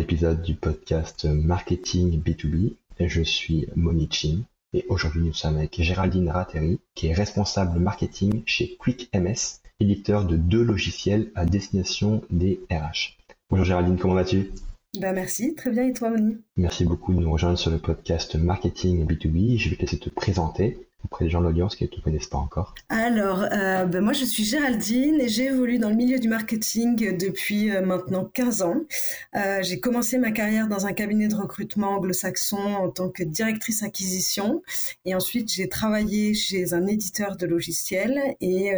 épisode du podcast Marketing B2B. Je suis Moni Chin et aujourd'hui nous sommes avec Géraldine Ratteri qui est responsable marketing chez QuickMS, éditeur de deux logiciels à destination des RH. Bonjour Géraldine, comment vas-tu? Ben merci, très bien et toi Moni? Merci beaucoup de nous rejoindre sur le podcast Marketing B2B. Je vais te laisser te présenter auprès des gens de l'audience qui ne te connaissent pas encore Alors, euh, ben moi je suis Géraldine et j'ai évolué dans le milieu du marketing depuis euh, maintenant 15 ans. Euh, j'ai commencé ma carrière dans un cabinet de recrutement anglo-saxon en tant que directrice acquisition et ensuite j'ai travaillé chez un éditeur de logiciels et,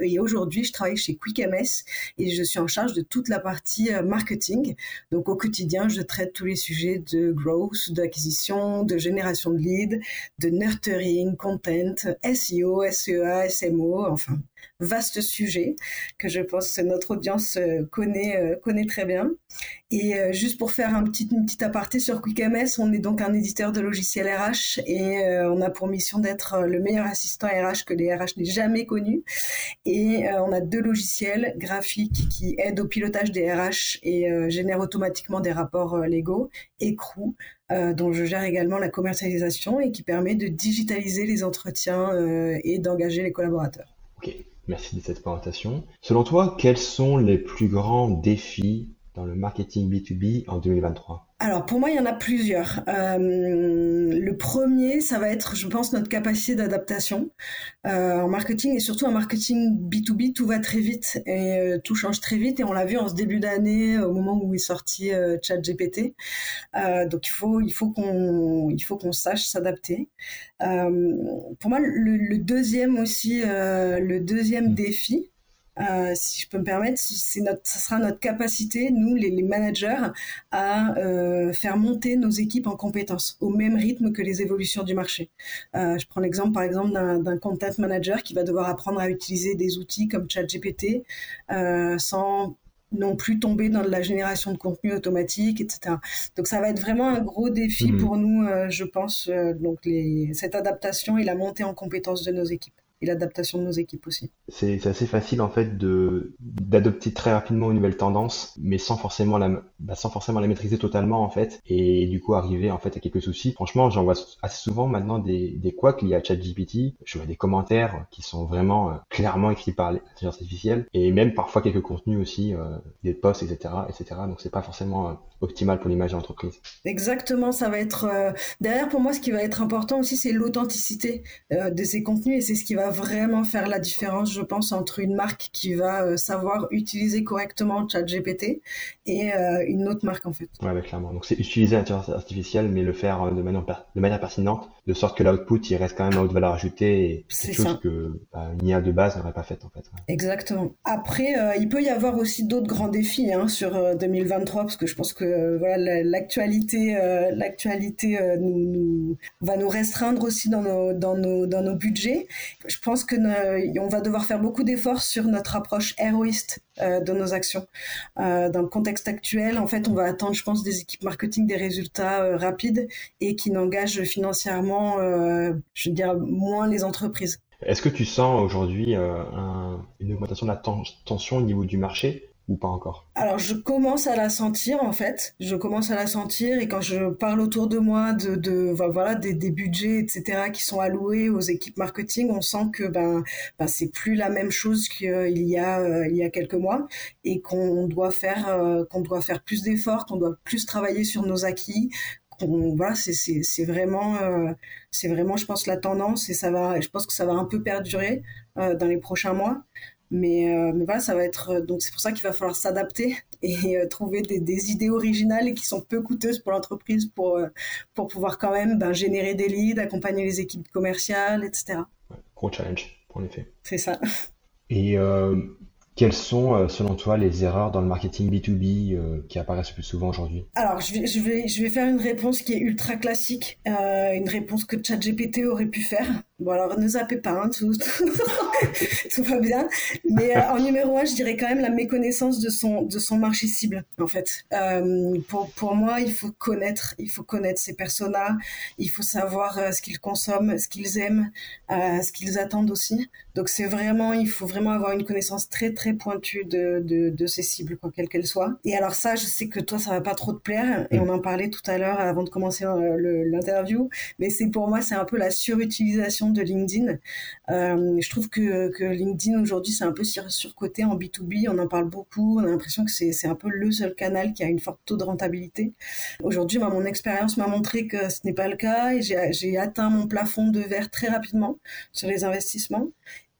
et aujourd'hui je travaille chez QuickMS et je suis en charge de toute la partie marketing. Donc au quotidien je traite tous les sujets de growth, d'acquisition, de génération de leads, de nurturing, content, SEO, SEA, SMO, enfin, vaste sujet que je pense que notre audience euh, connaît, euh, connaît très bien. Et euh, juste pour faire un petit, une petite aparté sur QuickMS, on est donc un éditeur de logiciels RH et on a pour mission d'être le meilleur assistant RH que les RH n'aient jamais connu. Et on a deux logiciels graphiques qui aident au pilotage des RH et génèrent automatiquement des rapports légaux. Écrou, euh, dont je gère également la commercialisation et qui permet de digitaliser les entretiens et d'engager les collaborateurs. Ok, merci de cette présentation. Selon toi, quels sont les plus grands défis dans le marketing B2B en 2023 alors pour moi, il y en a plusieurs. Euh, le premier, ça va être, je pense, notre capacité d'adaptation euh, en marketing et surtout en marketing B2B, tout va très vite et euh, tout change très vite et on l'a vu en ce début d'année au moment où est sorti ChatGPT. donc il faut, il faut qu'on, il faut qu'on sache s'adapter. pour moi, le, le, deuxième aussi, le deuxième mmh. défi, euh, si je peux me permettre, c'est notre, ça sera notre capacité, nous, les, les managers, à euh, faire monter nos équipes en compétences au même rythme que les évolutions du marché. Euh, je prends l'exemple, par exemple, d'un content manager qui va devoir apprendre à utiliser des outils comme ChatGPT sans non plus tomber dans la génération de contenu automatique, etc. Donc ça va être vraiment un gros défi mmh. pour nous, euh, je pense, euh, donc les, cette adaptation et la montée en compétences de nos équipes et l'adaptation de nos équipes aussi. C'est assez facile en fait d'adopter très rapidement une nouvelle tendance, mais sans forcément la bah, sans forcément la maîtriser totalement en fait, et du coup arriver en fait à quelques soucis. Franchement, j'en vois assez souvent maintenant des des couacs liés à ChatGPT. Je vois des commentaires qui sont vraiment euh, clairement écrits par l'intelligence artificielle, et même parfois quelques contenus aussi, euh, des posts, etc., etc. Donc c'est pas forcément euh, optimal pour l'image de l'entreprise. Exactement, ça va être derrière pour moi ce qui va être important aussi, c'est l'authenticité de ces contenus, et c'est ce qui va vraiment faire la différence, je pense, entre une marque qui va euh, savoir utiliser correctement ChatGPT et euh, une autre marque en fait. Ouais, clairement. Donc c'est utiliser l'intelligence artificielle, mais le faire euh, de manière, de manière pertinente, de sorte que l'output il reste quand même à haute valeur ajoutée et c'est chose que bah, une IA de base n'aurait pas fait en fait. Exactement. Après, il peut y avoir aussi d'autres grands défis hein, sur 2023 parce que je pense que voilà l'actualité, l'actualité nous, va nous restreindre aussi dans nos budgets. Je pense que on va devoir faire beaucoup d'efforts sur notre approche héroïste euh, de nos actions. Euh, dans le contexte actuel, en fait, on va attendre, je pense, des équipes marketing des résultats euh, rapides et qui n'engagent financièrement, je veux moins les entreprises. Est-ce que tu sens aujourd'hui une augmentation de la tension au niveau du marché? Ou pas encore? Alors je commence à la sentir en fait. Je commence à la sentir et quand je parle autour de moi de, de voilà des, des, budgets etc qui sont alloués aux équipes marketing, on sent que ben, ben c'est plus la même chose qu'il y a euh, il y a quelques mois et qu'on doit faire euh, qu'on doit faire plus d'efforts, qu'on doit plus travailler sur nos acquis, voilà, c'est vraiment, euh, c'est vraiment, je pense, la tendance et ça va, je pense que ça va un peu perdurer euh, dans les prochains mois. Mais, euh, mais voilà, ça va être euh, donc c'est pour ça qu'il va falloir s'adapter et euh, trouver des, des, idées originales et qui sont peu coûteuses pour l'entreprise pour pour pouvoir quand même ben, générer des leads, accompagner les équipes commerciales, etc. gros challenge, en effet. C'est ça. Et quelles sont, selon toi, les erreurs dans le marketing B2B euh, qui apparaissent le plus souvent aujourd'hui? Alors, je vais, je, vais, je vais faire une réponse qui est ultra classique, euh, une réponse que ChatGPT aurait pu faire. Bon, alors ne zappez pas, hein, tout, tout, va bien. Mais en numéro un, je dirais quand même la méconnaissance de son, de son marché cible, en fait. pour, pour moi, il faut connaître, il faut connaître ses personas, il faut savoir ce qu'ils consomment, ce qu'ils aiment, ce qu'ils attendent aussi. Donc, c'est vraiment, il faut vraiment avoir une connaissance très, très pointue de, de, de ces cibles, quoi, quelles qu'elles soient. Et alors ça, je sais que toi, ça va pas trop te plaire, et mm. on en parlait tout à l'heure avant de commencer euh, l'interview, mais c'est pour moi, c'est un peu la surutilisation de LinkedIn. Euh, je trouve que, que LinkedIn aujourd'hui, c'est un peu sur, surcoté en B2B, on en parle beaucoup, on a l'impression que c'est un peu le seul canal qui a une forte taux de rentabilité. Aujourd'hui, mon expérience m'a montré que ce n'est pas le cas, et j'ai atteint mon plafond de verre très rapidement sur les investissements.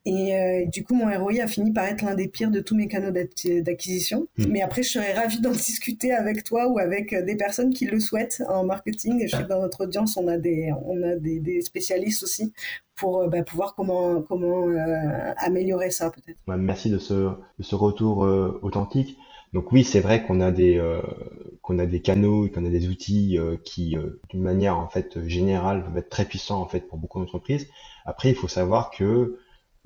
Et euh, du coup, mon ROI a fini par être l'un des pires de tous mes canaux d'acquisition. Hmm. Mais après, je serais ravie d'en discuter avec toi ou avec euh, des personnes qui le souhaitent en marketing. Je sais que dans notre audience, on a des, on a des, spécialistes aussi pour euh, bah, pouvoir comment, comment améliorer ça peut-être. merci de ce, de ce retour authentique. Donc oui, c'est vrai qu'on a des qu'on a des canaux, qu'on a des outils qui, d'une manière en fait générale, peuvent être très puissants en fait pour beaucoup d'entreprises. Après, il faut savoir que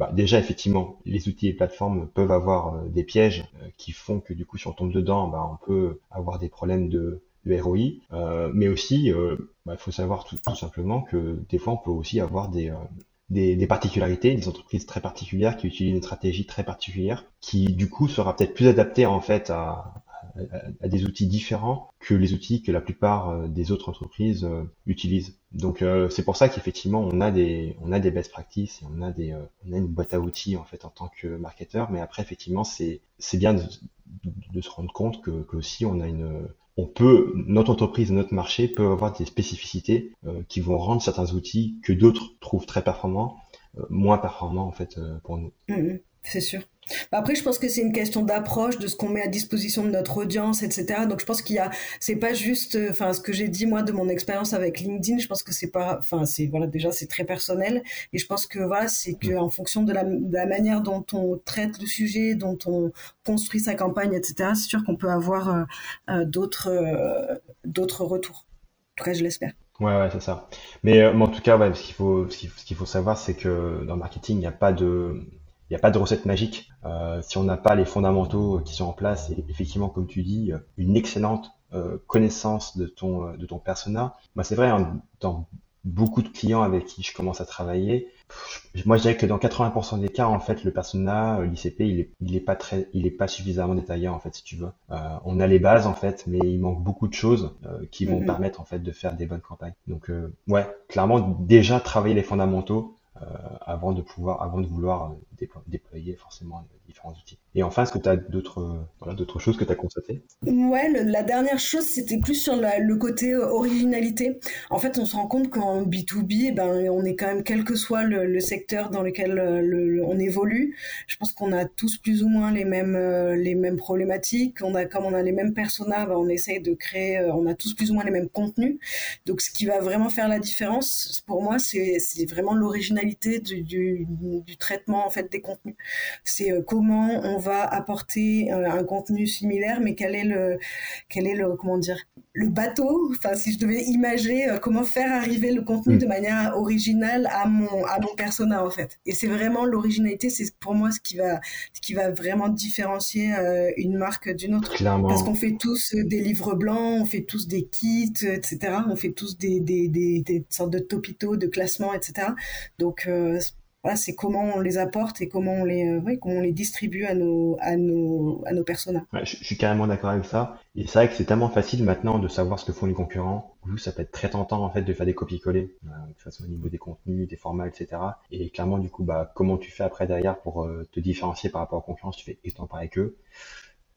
bah, déjà effectivement, les outils et plateformes peuvent avoir euh, des pièges euh, qui font que du coup, si on tombe dedans, bah, on peut avoir des problèmes de, ROI. Euh, mais aussi, bah, il faut savoir tout, simplement que des fois, on peut aussi avoir des, particularités, des entreprises très particulières qui utilisent une stratégie très particulière, qui du coup sera peut-être plus adaptée en fait à, à, des outils différents que les outils que la plupart euh, des autres entreprises euh, utilisent. Donc euh, c'est pour ça qu'effectivement on a des on a des best practices et on a des on a une boîte à outils en fait en tant que marketeur. Mais après effectivement c'est c'est bien de, de, se rendre compte que, que aussi on a une on peut, notre entreprise, notre marché peut avoir des spécificités qui vont rendre certains outils que d'autres trouvent très performants, moins performants en fait pour nous. Mmh, mmh. c'est sûr. Bah, après, je pense que c'est une question d'approche, de ce qu'on met à disposition de notre audience, etc. Donc, je pense qu'il y a, c'est pas juste, euh, enfin, ce que j'ai dit moi de mon expérience avec LinkedIn. Je pense que c'est pas, enfin, c'est voilà, déjà c'est très personnel, et je pense que voilà, c'est que en fonction de la, de la, manière dont on traite le sujet, dont on construit sa campagne, etc. C'est sûr qu'on peut avoir euh, euh, d'autres, d'autres retours. En tout cas, je l'espère. Ouais, ouais, c'est ça. Mais, en tout cas, ouais, ce qu'il faut, ce qu'il faut savoir, c'est que dans le marketing, il n'y a pas de n'y a pas de recette magique. Euh, si on n'a pas les fondamentaux qui sont en place et effectivement, comme tu dis, une excellente euh, connaissance de ton euh, de ton persona, bah c'est vrai hein, dans beaucoup de clients avec qui je commence à travailler, moi je dirais que dans 80% des cas en fait le persona l'ICP il est il est pas très il est pas suffisamment détaillé en fait si tu veux. on a les bases en fait mais il manque beaucoup de choses qui vont mm-hmm. permettre en fait de faire des bonnes campagnes. Donc ouais clairement déjà travailler les fondamentaux euh, avant de pouvoir, avant de vouloir euh, déployer forcément différents outils. Et enfin, est-ce que tu as d'autres voilà, choses que tu as constatées? Ouais, la dernière chose, c'était plus sur le côté euh, originalité. En fait, on se rend compte qu'en B2B, eh ben, on est quand même, quel que soit le, secteur dans lequel on évolue, je pense qu'on a tous plus ou moins les mêmes, les mêmes problématiques. On a, comme on a les mêmes personas, ben, on essaye de créer, on a tous plus ou moins les mêmes contenus. Donc, ce qui va vraiment faire la différence, pour moi, c'est vraiment l'originalité du, du, traitement en fait des contenus. C'est euh, comment on va apporter euh, un contenu similaire, mais quel est le quel est le comment dire le bateau? Enfin, si je devais imager euh, comment faire arriver le contenu mm. de manière originale à mon à mon persona en fait. Et c'est vraiment l'originalité, c'est pour moi ce qui va ce qui va vraiment différencier une marque d'une autre. Clairement. Parce qu'on fait tous des livres blancs, on fait tous des kits, etc. On fait tous des des, des, des sortes de topito, de classements, etc. Donc voilà, c'est comment on les apporte et comment on les, euh, comment on les distribue à nos, à nos, à nos personas. je, suis carrément d'accord avec ça. Et c'est vrai que c'est tellement facile maintenant de savoir ce que font les concurrents. Vous, ça peut être très tentant en fait de faire des copies-coller, euh, de toute façon au niveau des contenus, des formats, etc. Et clairement, du coup, bah, comment tu fais après derrière pour euh, te différencier par rapport aux concurrents? Tu fais étant pareil qu'eux.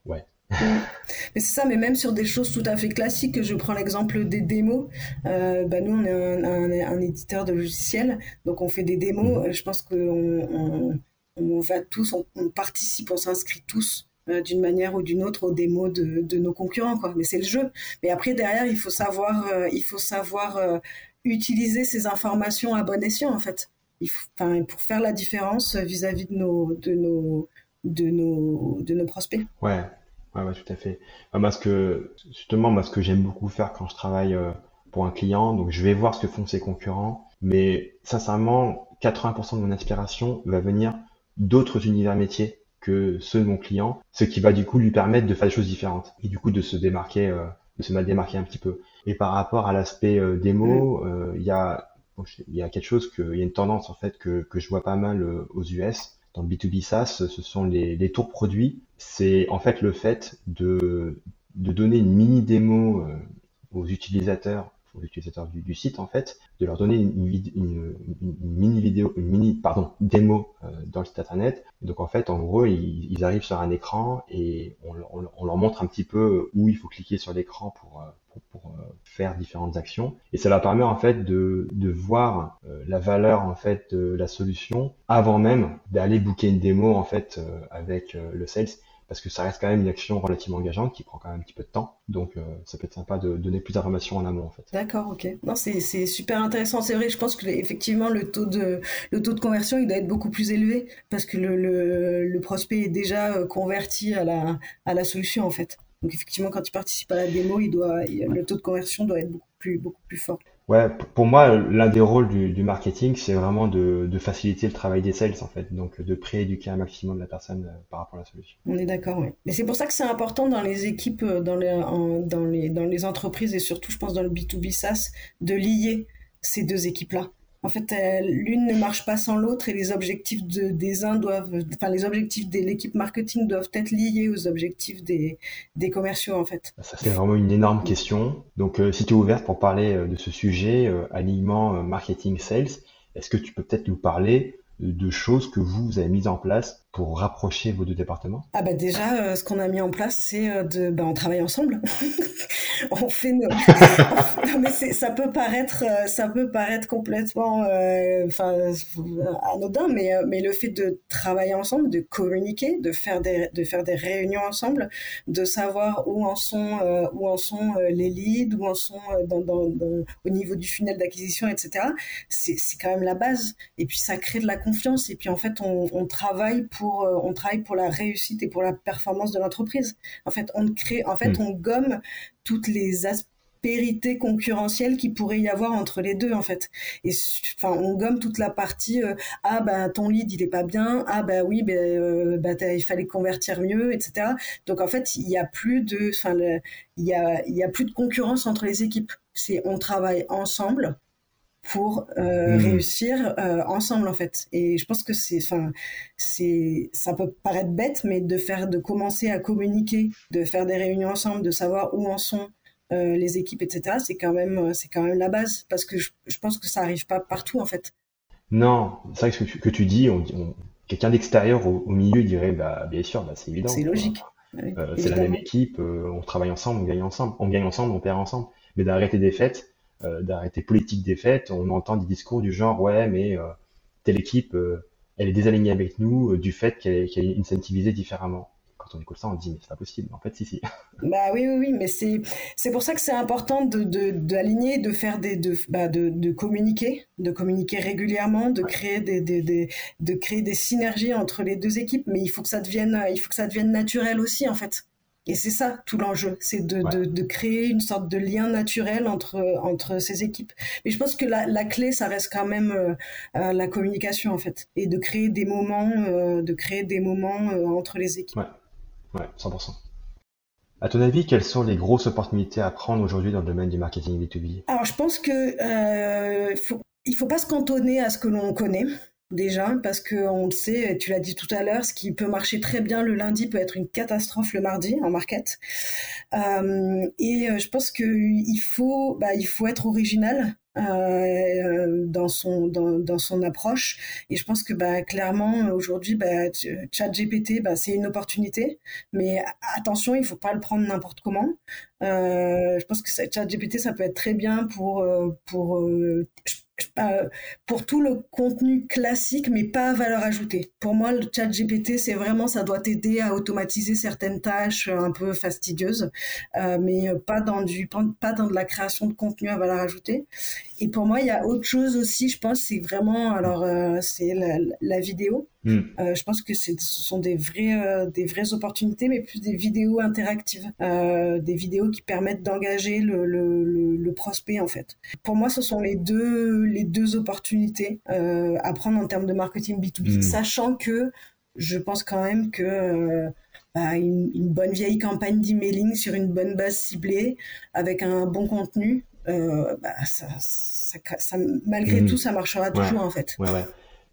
Ouais, mais c'est ça, mais même sur des choses tout à fait classiques, je prends l'exemple des démos. Euh, bah nous, on est un, un, éditeur de logiciels, donc on fait des démos. Mhm. Je pense qu'on on, va tous, on, participe, on s'inscrit tous euh, d'une manière ou d'une autre aux démos de, de nos concurrents, quoi. Mais c'est le jeu. Mais après, derrière, il faut savoir, euh, il faut savoir euh, utiliser ces informations à bon escient, en fait. Il faut, pour faire la différence vis-à-vis de nos, de nos, de nos, de nos prospects. Ouais. Ouais, tout à fait. parce que, justement, moi, ce que j'aime beaucoup faire quand je travaille euh, pour un client, donc je vais voir ce que font ses concurrents, mais sincèrement, 80% de mon inspiration va venir d'autres univers métiers que ceux de mon client, ce qui va du coup lui permettre de faire des choses différentes et du coup de se démarquer, euh, de se démarquer un petit peu. Et par rapport à l'aspect euh, démo, mm. il y a il y a quelque chose que, il y a une tendance en fait que, que je vois pas mal aux US, dans le B2B SaaS, ce sont les, les tours produits. C'est en fait le fait de, de donner une mini démo euh, aux utilisateurs aux utilisateurs du, site en fait, de leur donner une, une, mini vidéo, une mini pardon démo euh, dans le site internet. Donc en fait, en gros, ils, arrivent sur un écran et on, leur montre un petit peu où il faut cliquer sur l'écran pour, euh, pour, euh, faire différentes actions. Et ça leur permet en fait de, de voir la valeur en fait de la solution avant même d'aller booker une démo en fait avec le sales parce que ça reste quand même une action relativement engageante qui prend quand même un petit peu de temps. Donc euh, ça peut être sympa de donner plus d'informations en amont en fait. D'accord, ok. Non, c'est super intéressant. C'est vrai, je pense que effectivement le taux de le tôt de conversion il doit être beaucoup plus élevé parce que le, le, le prospect est déjà euh, converti à la à la solution en fait. Donc effectivement quand il participe à la démo, il doit le taux de conversion doit être beaucoup plus beaucoup plus fort. Ouais, pour moi, l'un des rôles du, du marketing, c'est vraiment de, de, faciliter le travail des sales, en fait. Donc, de prééduquer un maximum la personne euh, par rapport à la solution. On est d'accord, oui. Mais c'est pour ça que c'est important dans les équipes, euh, dans les, dans, les, dans les entreprises et surtout, je pense, dans le B2B SaaS, de lier ces deux équipes-là. En fait, l'une ne marche pas sans l'autre et les objectifs de, des uns doivent, enfin, les objectifs de l'équipe marketing doivent être liés aux objectifs des, commerciaux, en fait. Ça, c'est vraiment une énorme question. Donc, euh, si tu es ouverte pour parler euh, de ce sujet, euh, alignement marketing sales, est-ce que tu peux peut-être nous parler de choses que vous avez mises en place pour rapprocher vos deux départements? Ah bah déjà, euh, ce qu'on a mis en place, c'est euh, de, bah, on travaille ensemble. on fait ça peut paraître, euh, ça peut paraître complètement, enfin, anodin, mais mais le fait de travailler ensemble, de communiquer, de faire des de faire des réunions ensemble, de savoir où en sont où en sont les leads, où en sont au niveau du funnel d'acquisition, etc. C'est quand même la base. Et puis ça crée de la confiance. Et puis en fait, on travaille pour euh, on travaille pour la réussite et pour la performance de l'entreprise. En fait, on crée, en fait, hmm. on gomme toutes les aspérités concurrentielles qui pourrait y avoir entre les deux en fait et enfin on gomme toute la partie euh, ah bah ton lead il est pas bien ah bah oui euh, bah il fallait convertir mieux etc donc en fait il y a plus de enfin il y a il y a plus de concurrence entre les équipes c'est on travaille ensemble pour euh, hmm. réussir euh, ensemble en fait. Et je pense que c'est, enfin, c'est, ça peut paraître bête, mais de faire, de commencer à communiquer, de faire des réunions ensemble, de savoir où en sont euh, les équipes, etc. C'est quand même, c'est quand même la base parce que je, pense que ça arrive pas partout en fait. Non, c'est vrai que ce que tu, que tu dis, on, quelqu'un d'extérieur au, milieu dirait, bah bien sûr, bah, c'est évident. C'est logique. c'est la même équipe, on travaille ensemble, on gagne ensemble, on gagne ensemble, on perd ensemble. Mais d'arrêter des fêtes, d'arrêter politique des fêtes. On entend des discours du genre ouais mais euh, telle équipe euh, elle est désalignée avec nous du fait qu'elle est, est incentivisée différemment quand on écoute ça, on dit mais c'est pas possible. En fait, si, si. Bah oui, oui, oui, mais c'est pour ça que c'est important d'aligner, de, de, faire des de, bah de, de communiquer, de communiquer régulièrement, de créer des, des, des, de créer des synergies entre les deux équipes. Mais il faut que ça devienne il faut que ça devienne naturel aussi en fait. Et c'est ça tout l'enjeu, c'est de, de, de, créer une sorte de lien naturel entre, entre ces équipes. Mais je pense que la, la clé, ça reste quand même euh, euh, la communication en fait, et de créer des moments, euh, de créer des moments entre les équipes. Ouais, ouais, 100%. À ton avis, quelles sont les grosses opportunités à prendre aujourd'hui dans le domaine du marketing B2B Alors, je pense que euh, faut, il faut pas se cantonner à ce que l'on connaît déjà parce que on le sait, tu l'as dit tout à l'heure, ce qui peut marcher très bien le lundi peut être une catastrophe le mardi en market. Euh, et euh, je pense que il faut, bah, faut être original. Euh, dans son dans, dans, son approche et je pense que bah clairement aujourd'hui bah, ChatGPT bah, c'est une opportunité mais attention il faut pas le prendre n'importe comment je pense que ChatGPT ça peut être très bien pour euh, pour euh, pour tout le contenu classique, mais pas à valeur ajoutée. Pour moi, le chat GPT, c'est vraiment, ça doit t'aider à automatiser certaines tâches un peu fastidieuses, euh, mais pas dans du, pas dans de la création de contenu à valeur ajoutée. Et pour moi, il y a autre chose aussi, je pense, c'est vraiment, alors, euh, c'est la, vidéo. Hmm. Euh, je pense que ce sont des vraies, euh, des vraies opportunités, mais plus des vidéos interactives, des vidéos qui permettent d'engager le, le, le, prospect, en fait. Pour moi, ce sont les deux, les deux opportunités à prendre en termes de marketing B2B, hmm. sachant que je pense quand même que bah, une, une, bonne vieille campagne d'emailing sur une bonne base ciblée, avec un bon contenu, euh, bah, ça, ça, ça, malgré mmh. tout, ça marchera toujours en fait. Ouais, ouais.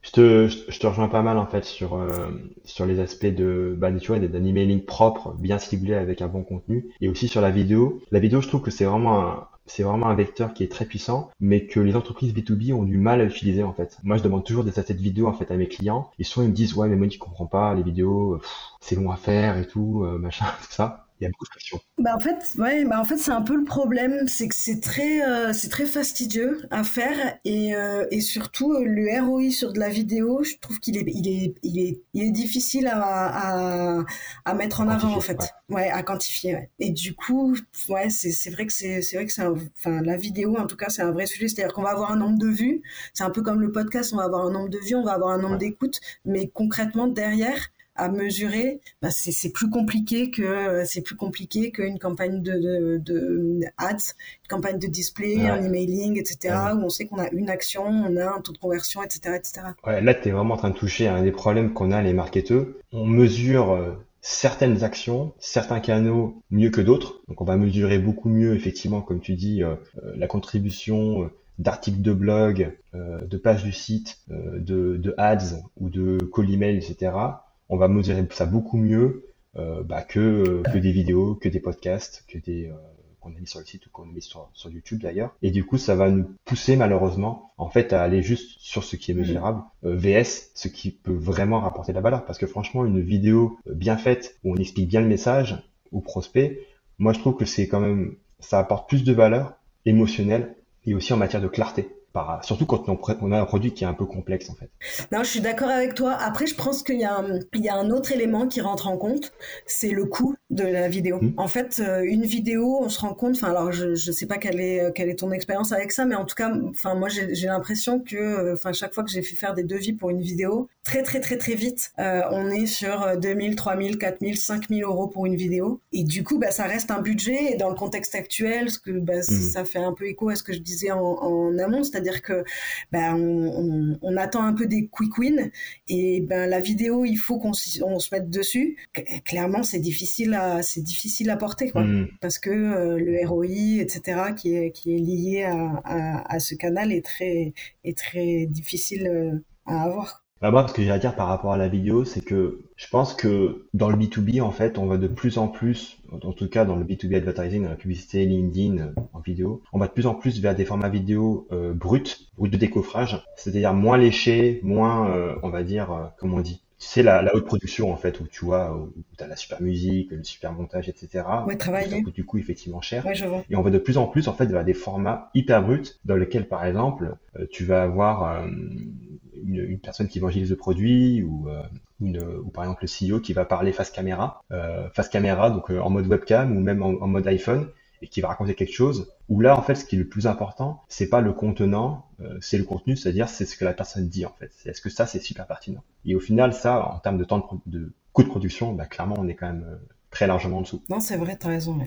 Je te, je te rejoins pas mal en fait sur euh, sur les aspects de bah tu vois d'un emailing propre, bien ciblé avec un bon contenu, et aussi sur la vidéo. La vidéo, je trouve que c'est vraiment un, c'est vraiment un vecteur qui est très puissant, mais que les entreprises B2B ont du mal à utiliser en fait. Moi, je demande toujours des assets vidéo en fait à mes clients, et souvent ils me disent ouais mais moi tu comprends pas les vidéos, c'est long à faire et tout, euh, machin, tout ça il y a beaucoup de questions. Bah en fait, ouais, bah en fait c'est un peu le problème, c'est que c'est très, euh, c'est très fastidieux à faire et, euh, et surtout euh, le ROI sur de la vidéo, je trouve qu'il est, il est, il est, il est difficile à, à, à mettre en avant en fait, ouais. à quantifier. Ouais. Et du coup, ouais, c'est, vrai que c'est, c'est vrai que c'est, enfin la vidéo en tout cas c'est un vrai sujet, c'est-à-dire qu'on va avoir un nombre de vues, c'est un peu comme le podcast, on va avoir un nombre de vues, on va avoir un nombre d'écoutes, mais concrètement derrière à mesurer, bah c'est plus compliqué que c'est plus compliqué qu'une campagne de, de, de, ads, une campagne de display, un emailing, etc. où on sait qu'on a une action, on a un taux de conversion, etc., etc. Ouais, là, tu es vraiment en train de toucher à un des problèmes qu'on a les marketeurs. On mesure euh, certaines actions, certains canaux mieux que d'autres. Donc, on va mesurer beaucoup mieux, effectivement, comme tu dis, euh, euh, la contribution d'articles de blog, de pages du site, de, de ads ou de call email, etc on va mesurer ça beaucoup mieux euh, bah, que, que des vidéos, que des podcasts, que des euh, qu'on a mis sur le site ou qu'on a mis sur, sur YouTube d'ailleurs. Et du coup, ça va nous pousser malheureusement en fait à aller juste sur ce qui est mesurable, euh, VS, ce qui peut vraiment rapporter de la valeur. Parce que franchement, une vidéo bien faite où on explique bien le message au prospect, moi je trouve que c'est quand même ça apporte plus de valeur émotionnelle et aussi en matière de clarté surtout quand on, a un produit qui est un peu complexe en fait. Non, je suis d'accord avec toi. Après, je pense qu'il y, y a un autre élément qui rentre en compte, c'est le coût de la vidéo. Hmm. En fait, euh, une vidéo, on se rend compte. Enfin, alors je ne sais pas quelle est quelle est ton expérience avec ça, mais en tout cas, enfin moi j'ai l'impression que, euh, enfin chaque fois que j'ai fait faire des devis pour une vidéo, très très très très vite, euh, on est sur 2000, 3000, 4000, 5000 euros pour une vidéo. Et du coup, bah ça reste un budget. Et dans le contexte actuel, ce que bah, hmm. ça fait un peu écho à ce que je disais en, en amont, c'est-à-dire que ben, on, attend un peu des quick wins et ben la vidéo, il faut qu'on se mette dessus. Clairement, c'est difficile à c'est difficile à porter quoi, mm. parce que euh, le ROI, etc., qui est qui est lié à, ce canal est très est très difficile euh, à avoir. Bah moi, ce que j'ai à dire par rapport à la vidéo, c'est que je pense que dans le B2B, en fait, on va de plus en plus, en tout cas dans le B2B advertising, dans la publicité, LinkedIn, euh, en vidéo, on va de plus en plus vers des formats vidéo euh, bruts, bruts de décoffrage, c'est-à-dire moins léchés, moins, euh, on va dire, euh, comment on dit, c'est la, la, haute production en fait où tu vois où tu as la super musique le super montage etc ouais travailler. Ça coûte du coup effectivement cher. Ouais, je vois. et on va de plus en plus en fait vers des formats hyper bruts dans lesquels par exemple tu vas avoir une, personne qui évangélise le produit ou, euh, une, ou par exemple le CEO qui va parler face caméra, euh, face caméra donc euh, en mode webcam ou même en, mode iPhone et qui va raconter quelque chose. Où là en fait ce qui est le plus important c'est pas le contenant, c'est le contenu, c'est-à-dire c'est ce que la personne dit en fait. Est-ce que ça c'est super pertinent? Et au final ça en termes de temps de, de coût de production, bah, clairement on est quand même très largement en dessous. Non c'est vrai, t'as raison.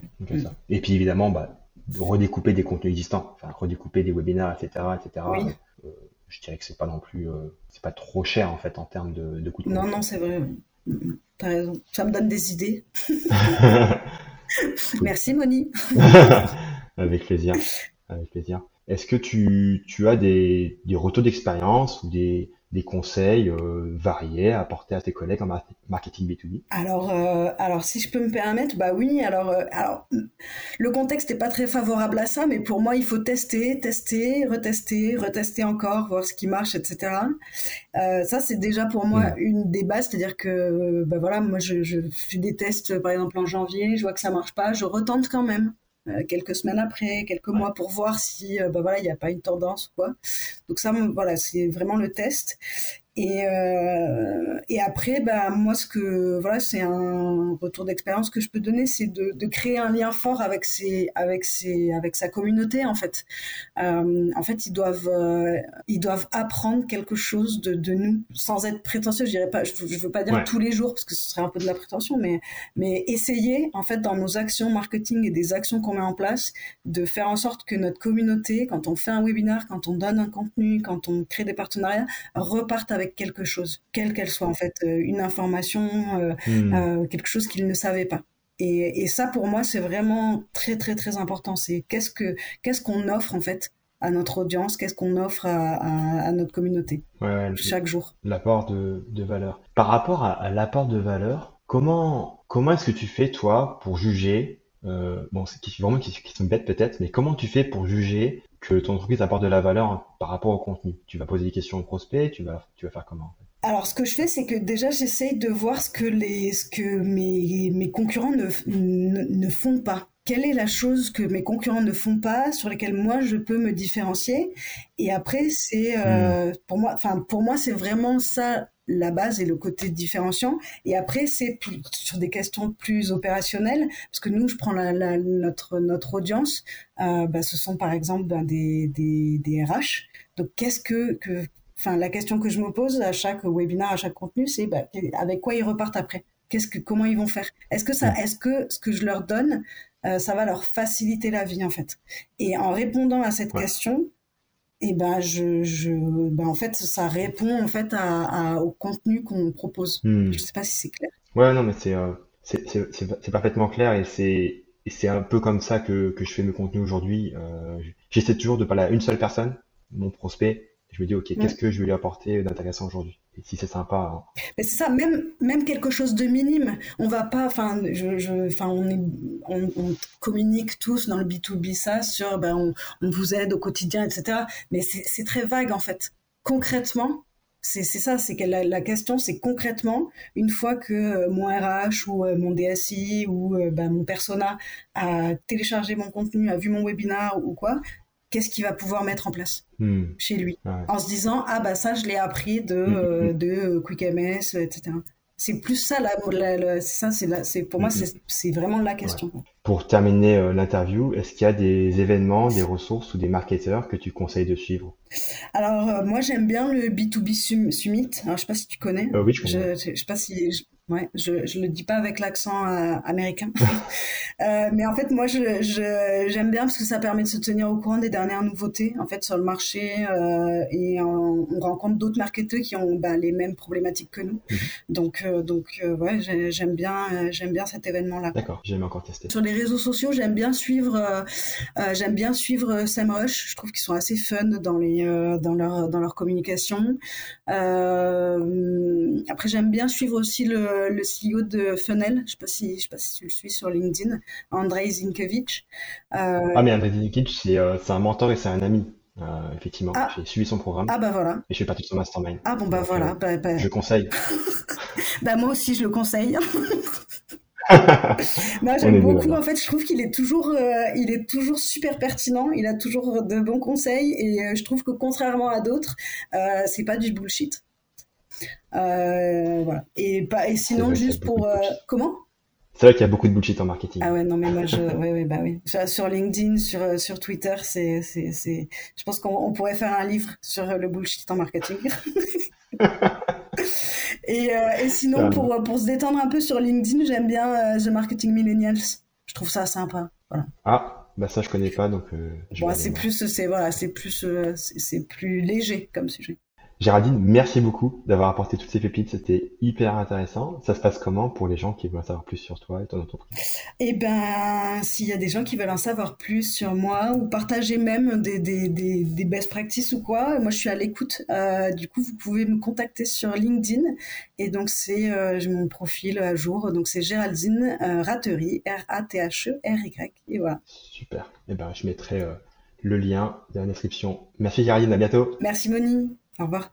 Et puis évidemment bah, redécouper des contenus existants, enfin redécouper des webinaires, etc., etc. Oui je dirais que c'est pas non plus, euh, c'est pas trop cher en fait en termes de, de coût de Non, non, c'est vrai. T'as raison. Ça me donne des idées. Merci, Moni. Avec plaisir. Est-ce que tu, tu as des, des retours d'expérience ou des, des conseils euh, variés à apporter à tes collègues en marketing B2B Alors, euh, alors si je peux me permettre, bah oui. Alors, euh, alors le contexte n'est pas très favorable à ça, mais pour moi, il faut tester, tester, retester, retester encore, voir ce qui marche, etc. ça, c'est déjà pour moi mmh. une des bases, c'est-à-dire que, bah voilà, moi, je, je, fais des tests, par exemple en janvier, je vois que ça marche pas, je retente quand même. Euh, quelques semaines après, quelques mois pour voir si euh, bah voilà il n'y a pas une tendance ou quoi. Donc ça voilà c'est vraiment le test. Et, euh, et après, bah, moi, ce que voilà, c'est un retour d'expérience que je peux donner, c'est de, de, créer un lien fort avec ses, avec ses, avec sa communauté en fait. Euh, en fait, ils doivent, euh, ils doivent apprendre quelque chose de, de nous, sans être prétentieux. Je dirais pas, je, je veux pas dire tous les jours parce que ce serait un peu de la prétention, mais mais essayer en fait dans nos actions marketing et des actions qu'on met en place, de faire en sorte que notre communauté, quand on fait un webinaire, quand on donne un contenu, quand on crée des partenariats, repartent avec quelque chose, quelle qu'elle soit en fait, euh, une information, euh, hmm. euh, quelque chose qu'ils ne savaient pas. Et, et, ça, pour moi, c'est vraiment très très très important. C'est qu'est-ce que qu'est-ce qu'on offre en fait à notre audience, qu'est-ce qu'on offre à, notre communauté chaque jour. L'apport de, valeur. Par rapport à, l'apport de valeur, comment, comment est-ce que tu fais, toi, pour juger, euh, bon, c'est vraiment qui, qui sont bêtes peut-être, mais comment tu fais pour juger que ton entreprise apporte de la valeur par rapport au contenu Tu vas poser des questions au prospect, tu vas, tu vas faire comment alors, ce que je fais, c'est que déjà, j'essaye de voir ce que, les, ce que mes, mes concurrents ne, ne, font pas. Quelle est la chose que mes concurrents ne font pas, sur laquelle moi je peux me différencier Et après, c'est euh, hmm. pour moi, enfin pour moi, c'est vraiment ça la base et le côté différenciant. Et après, c'est sur des questions plus opérationnelles, parce que nous, je prends la, notre notre audience, euh, bah, ce sont par exemple ben, des, des, des RH. Donc, qu'est-ce que, que enfin la question que je me pose à chaque webinaire, à chaque contenu, c'est bah, avec quoi ils repartent après? Qu'est-ce que, comment ils vont faire? Est-ce que ça, est-ce que ce que je leur donne, euh, ça va leur faciliter la vie en fait Et en répondant à cette question, et eh ben je, je ben en fait ça répond en fait à, au contenu qu'on propose. Hmm. Je sais pas si c'est clair. Ouais non mais c'est euh, c'est parfaitement clair et c'est et c'est un peu comme ça que, que je fais mes contenus aujourd'hui. Euh, J'essaie toujours de parler à une seule personne, mon prospect, je me dis, OK, qu'est-ce que je vais lui apporter d'intéressant aujourd'hui? Et si c'est sympa. Hein. Mais c'est ça, même, même quelque chose de minime. On va pas, enfin, je, je, on, est, on, communique tous dans le B2B ça sur, ben, on, on vous aide au quotidien, etc. Mais c'est très vague, en fait. Concrètement, c'est ça, c'est que la, la, question, c'est concrètement, une fois que euh, mon RH ou euh, mon DSI ou euh, ben, mon persona a téléchargé mon contenu, a vu mon webinar ou quoi, qu'est-ce qu'il va pouvoir mettre en place hmm. chez lui. En se disant ah bah ça je l'ai appris de hmm, hmm, euh, de euh, QuickMS etc c'est plus ça la, ça c'est c'est pour moi c'est vraiment la question pour terminer euh, l'interview est-ce qu'il y a des événements des ressources ou des marketeurs que tu conseilles de suivre? Alors moi j'aime bien le B2B Summit. Alors je sais pas si tu connais. Oui je connais. Je, je sais pas si Ouais, je je le dis pas avec l'accent euh, américain, euh, mais en fait moi je j'aime bien parce que ça permet de se tenir au courant des dernières nouveautés en fait sur le marché euh, et on, rencontre d'autres marketeurs qui ont bah, les mêmes problématiques que nous. Mhm. Donc donc ouais j'aime bien j'aime bien cet événement là. D'accord, j'ai encore testé. Sur les réseaux sociaux j'aime bien suivre j'aime bien suivre SEMrush. Je trouve qu'ils sont assez fun dans les dans leur dans leur communication. après j'aime bien suivre aussi le le CEO de Funnel. Je sais pas si je sais pas si tu le suis sur LinkedIn, Andrei Zinkovic. Euh, ah mais Andrei Zinkovic, c'est euh, c'est un mentor et c'est un ami. Euh, effectivement, ah. j'ai suivi son programme. Ah bah voilà. Et je fais partie de son mastermind. Ah bon bah voilà. Bah, bah. Je conseille. bah moi aussi je le conseille. Moi j'aime beaucoup. En fait, je trouve qu'il est toujours, il est toujours super pertinent. Il a toujours de bons conseils et je trouve que contrairement à d'autres, c'est pas du bullshit. Euh, voilà. Et, pas, et sinon, juste pour. Euh, comment? C'est vrai qu'il y a beaucoup de bullshit en marketing. Ah ouais, non, mais moi, je, ouais, ouais, bah oui. Sur LinkedIn, sur, euh, sur Twitter, c'est, c'est, c'est, je pense qu'on pourrait faire un livre sur le bullshit en marketing. et, et sinon, pour, pour se détendre un peu sur LinkedIn, j'aime bien The Marketing Millennials. Je trouve ça sympa. Voilà. Ah, bah ça, je connais pas, donc, bon, c'est plus, c'est, voilà, c'est plus, c'est plus léger comme sujet. Géraldine, merci beaucoup d'avoir apporté toutes ces pépites, c'était hyper intéressant. Ça se passe comment pour les gens qui veulent en savoir plus sur toi et ton entreprise? Eh ben, s'il y a des gens qui veulent en savoir plus sur moi ou partager même des, des, des, des best practices ou quoi, moi je suis à l'écoute. Euh, du coup, vous pouvez me contacter sur LinkedIn et donc c'est euh, mon profil à jour. Donc c'est Géraldine euh, Ratery, R-A-T-H-E-R-Y et voilà. Super. Eh ben, je mettrai euh, le lien dans la description. Merci Géraldine, à bientôt. Merci Moni. Au revoir.